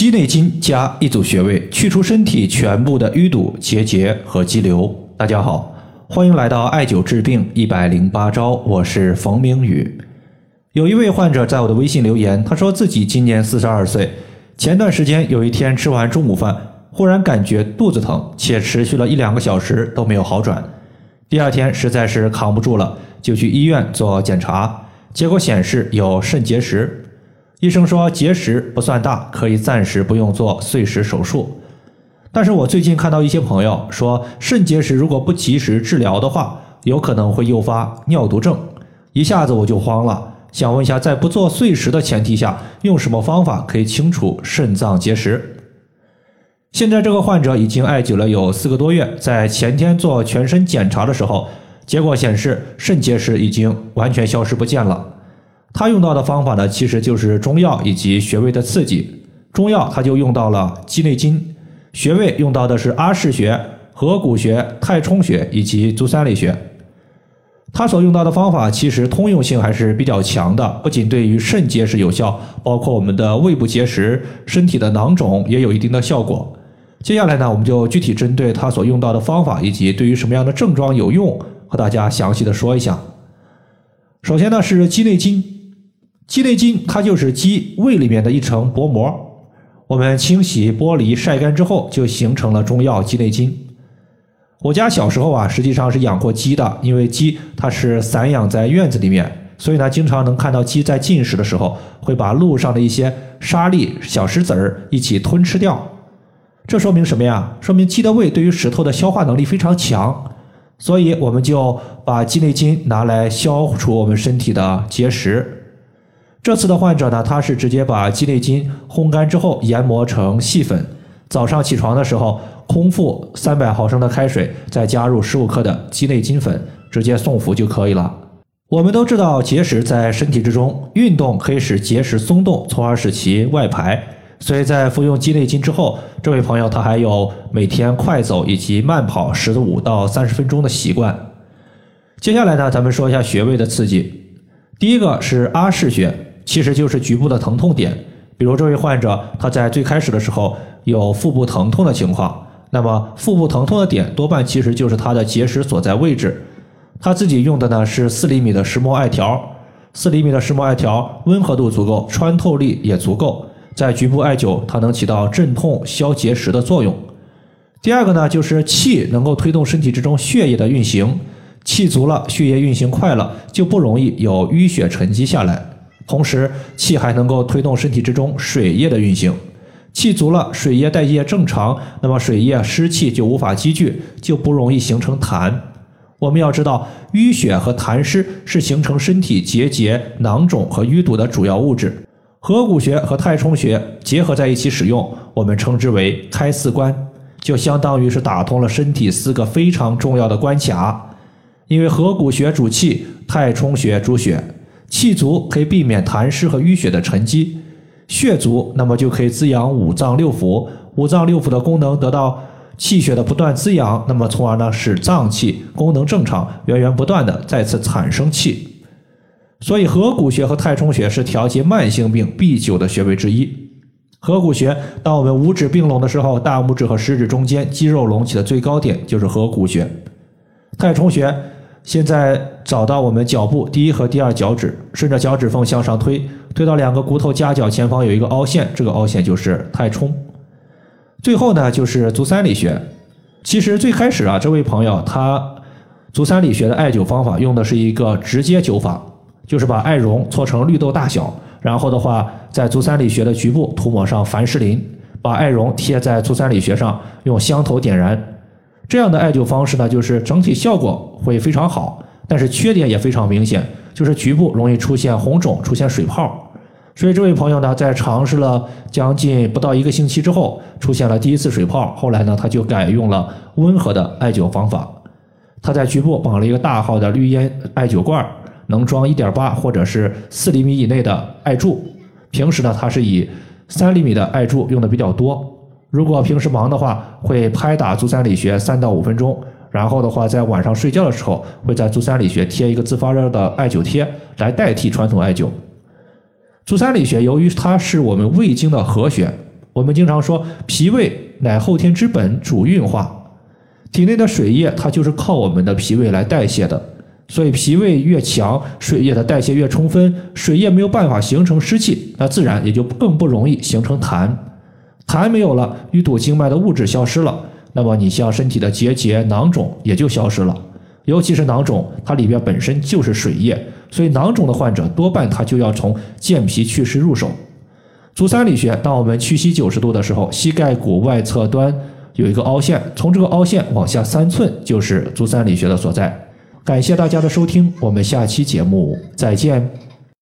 肌内金加一组穴位，去除身体全部的淤堵、结节和肌瘤。大家好，欢迎来到艾灸治病一百零八招，我是冯明宇。有一位患者在我的微信留言，他说自己今年四十二岁，前段时间有一天吃完中午饭，忽然感觉肚子疼，且持续了一两个小时都没有好转。第二天实在是扛不住了，就去医院做检查，结果显示有肾结石。医生说结石不算大，可以暂时不用做碎石手术。但是我最近看到一些朋友说，肾结石如果不及时治疗的话，有可能会诱发尿毒症。一下子我就慌了，想问一下，在不做碎石的前提下，用什么方法可以清除肾脏结石？现在这个患者已经艾灸了有四个多月，在前天做全身检查的时候，结果显示肾结石已经完全消失不见了。他用到的方法呢，其实就是中药以及穴位的刺激。中药他就用到了鸡内金，穴位用到的是阿是穴、合谷穴、太冲穴以及足三里穴。他所用到的方法其实通用性还是比较强的，不仅对于肾结石有效，包括我们的胃部结石、身体的囊肿也有一定的效果。接下来呢，我们就具体针对他所用到的方法以及对于什么样的症状有用，和大家详细的说一下。首先呢是鸡内金。鸡内金它就是鸡胃里面的一层薄膜，我们清洗、剥离、晒干之后，就形成了中药鸡内金。我家小时候啊，实际上是养过鸡的，因为鸡它是散养在院子里面，所以呢，经常能看到鸡在进食的时候，会把路上的一些沙粒、小石子儿一起吞吃掉。这说明什么呀？说明鸡的胃对于石头的消化能力非常强，所以我们就把鸡内金拿来消除我们身体的结石。这次的患者呢，他是直接把鸡内金烘干之后研磨成细粉，早上起床的时候空腹三百毫升的开水，再加入十五克的鸡内金粉，直接送服就可以了。我们都知道结石在身体之中，运动可以使结石松动，从而使其外排。所以在服用鸡内金之后，这位朋友他还有每天快走以及慢跑十五到三十分钟的习惯。接下来呢，咱们说一下穴位的刺激，第一个是阿是穴。其实就是局部的疼痛点，比如这位患者他在最开始的时候有腹部疼痛的情况，那么腹部疼痛的点多半其实就是他的结石所在位置。他自己用的呢是四厘米的石墨艾条，四厘米的石墨艾条温和度足够，穿透力也足够，在局部艾灸它能起到镇痛消结石的作用。第二个呢就是气能够推动身体之中血液的运行，气足了，血液运行快了，就不容易有淤血沉积下来。同时，气还能够推动身体之中水液的运行，气足了，水液代谢正常，那么水液湿气就无法积聚，就不容易形成痰。我们要知道，淤血和痰湿是形成身体结节、囊肿和淤堵的主要物质。合谷穴和太冲穴结合在一起使用，我们称之为开四关，就相当于是打通了身体四个非常重要的关卡。因为合谷穴主气，太冲穴主血。气足可以避免痰湿和淤血的沉积，血足那么就可以滋养五脏六腑，五脏六腑的功能得到气血的不断滋养，那么从而呢使脏器功能正常，源源不断的再次产生气。所以合谷穴和太冲穴是调节慢性病必灸的穴位之一。合谷穴，当我们五指并拢的时候，大拇指和食指中间肌肉隆起的最高点就是合谷穴。太冲穴。现在找到我们脚部第一和第二脚趾，顺着脚趾缝向上推，推到两个骨头夹角前方有一个凹陷，这个凹陷就是太冲。最后呢就是足三里穴。其实最开始啊，这位朋友他足三里穴的艾灸方法用的是一个直接灸法，就是把艾绒搓成绿豆大小，然后的话在足三里穴的局部涂抹上凡士林，把艾绒贴在足三里穴上，用香头点燃。这样的艾灸方式呢，就是整体效果会非常好，但是缺点也非常明显，就是局部容易出现红肿、出现水泡。所以这位朋友呢，在尝试了将近不到一个星期之后，出现了第一次水泡。后来呢，他就改用了温和的艾灸方法。他在局部绑了一个大号的绿烟艾灸罐，能装一点八或者是四厘米以内的艾柱。平时呢，他是以三厘米的艾柱用的比较多。如果平时忙的话，会拍打足三里穴三到五分钟，然后的话，在晚上睡觉的时候，会在足三里穴贴一个自发热的艾灸贴来代替传统艾灸。足三里穴由于它是我们胃经的合穴，我们经常说，脾胃乃后天之本，主运化，体内的水液它就是靠我们的脾胃来代谢的。所以脾胃越强，水液的代谢越充分，水液没有办法形成湿气，那自然也就更不容易形成痰。痰没有了，淤堵经脉的物质消失了，那么你像身体的结节、囊肿也就消失了。尤其是囊肿，它里边本身就是水液，所以囊肿的患者多半他就要从健脾祛湿入手。足三里穴，当我们屈膝九十度的时候，膝盖骨外侧端有一个凹陷，从这个凹陷往下三寸就是足三里穴的所在。感谢大家的收听，我们下期节目再见。